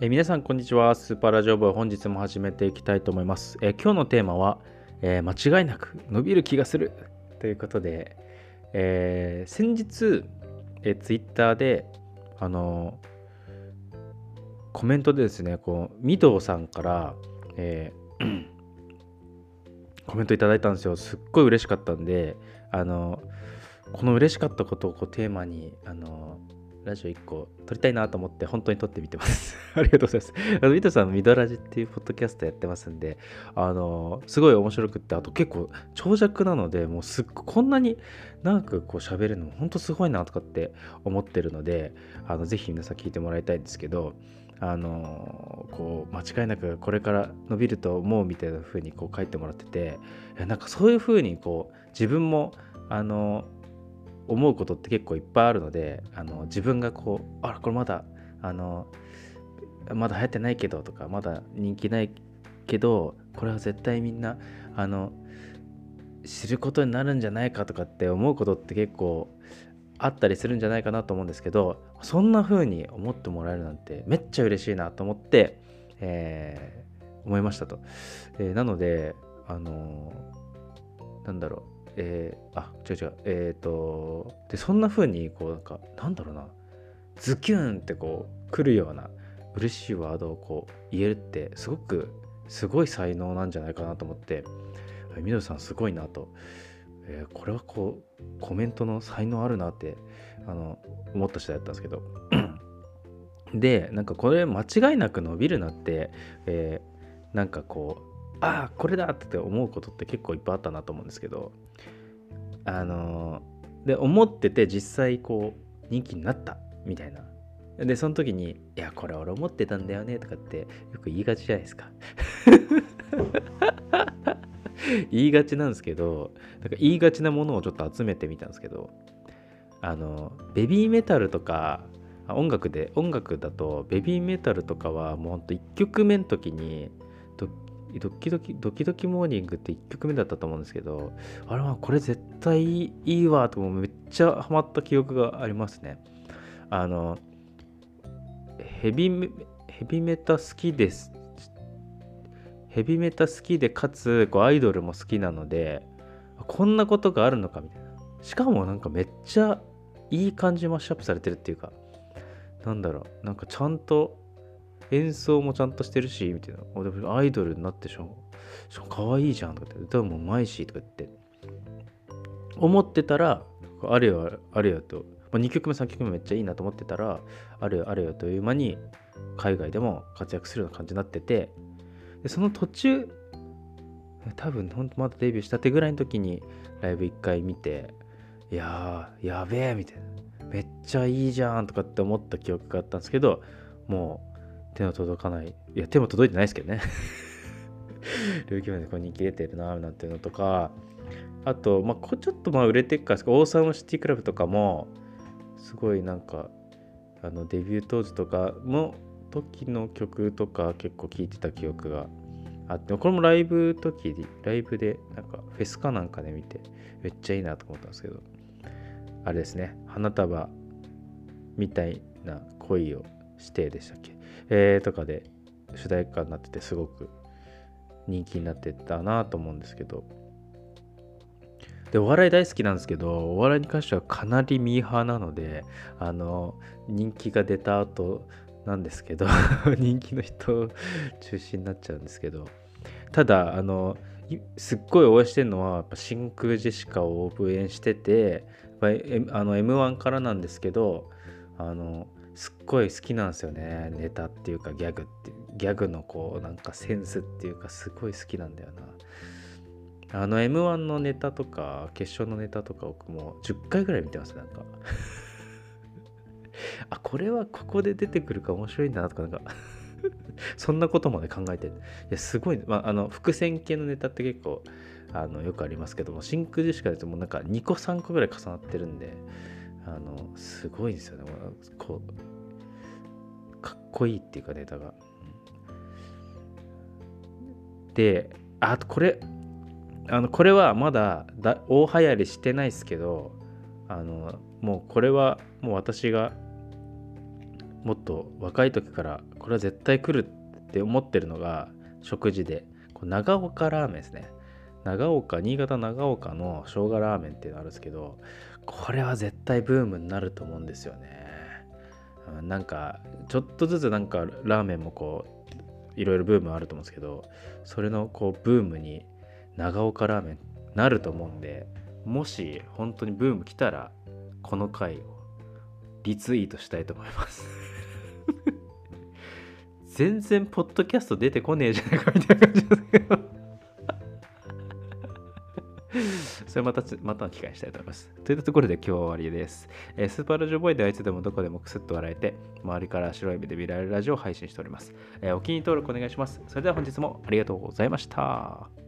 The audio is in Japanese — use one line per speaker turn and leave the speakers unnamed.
え皆さんこんにちは。スーパーラジオ部本日も始めていきたいと思います。え今日のテーマは、えー、間違いなく伸びる気がする。ということで、えー、先日えツイッターであのコメントでですねこうミドさんから、えー、コメントいただいたんですよ。すっごい嬉しかったんであのこの嬉しかったことをこうテーマにあのラジオ1個撮りたいなと思って本当に撮ってみてます。ありがとうございます。あの、ミトさん、ミドラジっていうポッドキャストやってますんで、あの、すごい面白くって、あと結構長尺なので、もうすっごこんなに長くこう喋るのも本当すごいなとかって思ってるので、あの、ぜひ皆さん聞いてもらいたいんですけど、あのこう間違いなくこれから伸びると思うみたいな風にこう書いてもらっててなんかそういう風にこう自分もあの思うことって結構いっぱいあるのであの自分がこうあらこれまだあのまだ流行ってないけどとかまだ人気ないけどこれは絶対みんなあの知ることになるんじゃないかとかって思うことって結構あったりするんじゃないかなと思うんですけどそんな風に思ってもらえるなんてめっちゃ嬉しいなと思って、えー、思いましたと。えー、なのであのー、なんだろうえー、あ違う違う。えっ、ー、とでそんな風にこうなんかなんだろうな。ズキュンってこう来るような嬉しいワードをこう言えるってすごくすごい才能なんじゃないかなと思ってみどりさんすごいなと、えー、これはこうコメントの才能あるなってあの思った次第だったんですけど。でなんかこれ間違いなく伸びるなって、えー、なんかこうああこれだって思うことって結構いっぱいあったなと思うんですけどあので思ってて実際こう人気になったみたいな。でその時に「いやこれ俺思ってたんだよね」とかってよく言いがちじゃないですか。言いがちなんですけどなんか言いがちなものをちょっと集めてみたんですけどあのベビーメタルとか音楽で音楽だとベビーメタルとかはもうほんと1曲目の時にドキドキ、ドキドキモーニングって1曲目だったと思うんですけど、あれはこれ絶対いいわとめっちゃハマった記憶がありますね。あの、ヘビメ、ヘビメタ好きです。ヘビメタ好きで、かつこうアイドルも好きなので、こんなことがあるのかみたいな。しかもなんかめっちゃいい感じマッシュアップされてるっていうか、なんだろう、なんかちゃんと演奏もちゃんとしてるし、みたいな。アイドルになってしょ。しかも可愛いじゃんとかって、歌もうまいし、とか言って。思ってたら、あれよあれよと、まあ、2曲目3曲目めっちゃいいなと思ってたら、あれよあれよという間に海外でも活躍するような感じになってて、でその途中、多分ほんとまだデビューしたてぐらいの時にライブ1回見て、いやー、やべえみたいな。めっちゃいいじゃんとかって思った記憶があったんですけど、もう手の届かない。いや、手も届いてないですけどね。領域までこう人気出てるな、なんていうのとか、あと、まあ、こちょっとまあ売れてっから、オーサムシティクラブとかも、すごいなんか、あのデビュー当時とかの時の曲とか結構聴いてた記憶があって、これもライブ時、ライブで、なんかフェスかなんかで見て、めっちゃいいなと思ったんですけど、あれですね、花束みたいな恋をしてでしたっけ？えー、とかで主題歌になっててすごく人気になってたなと思うんですけど。でお笑い大好きなんですけどお笑いに関してはかなりミーハーなのであの人気が出た後なんですけど 人気の人中心になっちゃうんですけど。ただあのすっごい応援してるのはやっぱ真空ジェシカを応援しててやっぱりあの M1 からなんですけどあのすっごい好きなんですよね。ネタっていうかギャグってギャグのこうなんかセンスっていうかすごい好きなんだよな。あの m 1のネタとか決勝のネタとか僕も10回ぐらい見てますなんか。あこれはここで出てくるか面白いんだなとかなんか。そんなことまで考えていやすごい、まあ、あの伏線系のネタって結構あのよくありますけども真空ジェシカですもうなんか2個3個ぐらい重なってるんであのすごいですよね。こうかっこいいっていうかネタが。であとこれあのこれはまだだ大流行りしてないですけどあのもうこれはもう私がもっと若い時からこれは絶対来るって思ってるのが食事でこう長岡ラーメンですね。長岡新潟長岡の生姜ラーメンっていうのあるんですけどこれは絶対ブームになると思うんですよね、うん、なんかちょっとずつなんかラーメンもこういろいろブームあると思うんですけどそれのこうブームに長岡ラーメンなると思うんでもし本当にブーム来たらこの回をリツイートしたいと思います。全然ポッドキャスト出てこねえじゃないかみたいな感じですけどそれまた、またの機会にしたいと思います。といったところで今日は終わりです。えー、スーパーラジオボーイではいつでもどこでもクスッと笑えて、周りから白い目で見られるラジオを配信しております。えー、お気に入り登録お願いします。それでは本日もありがとうございました。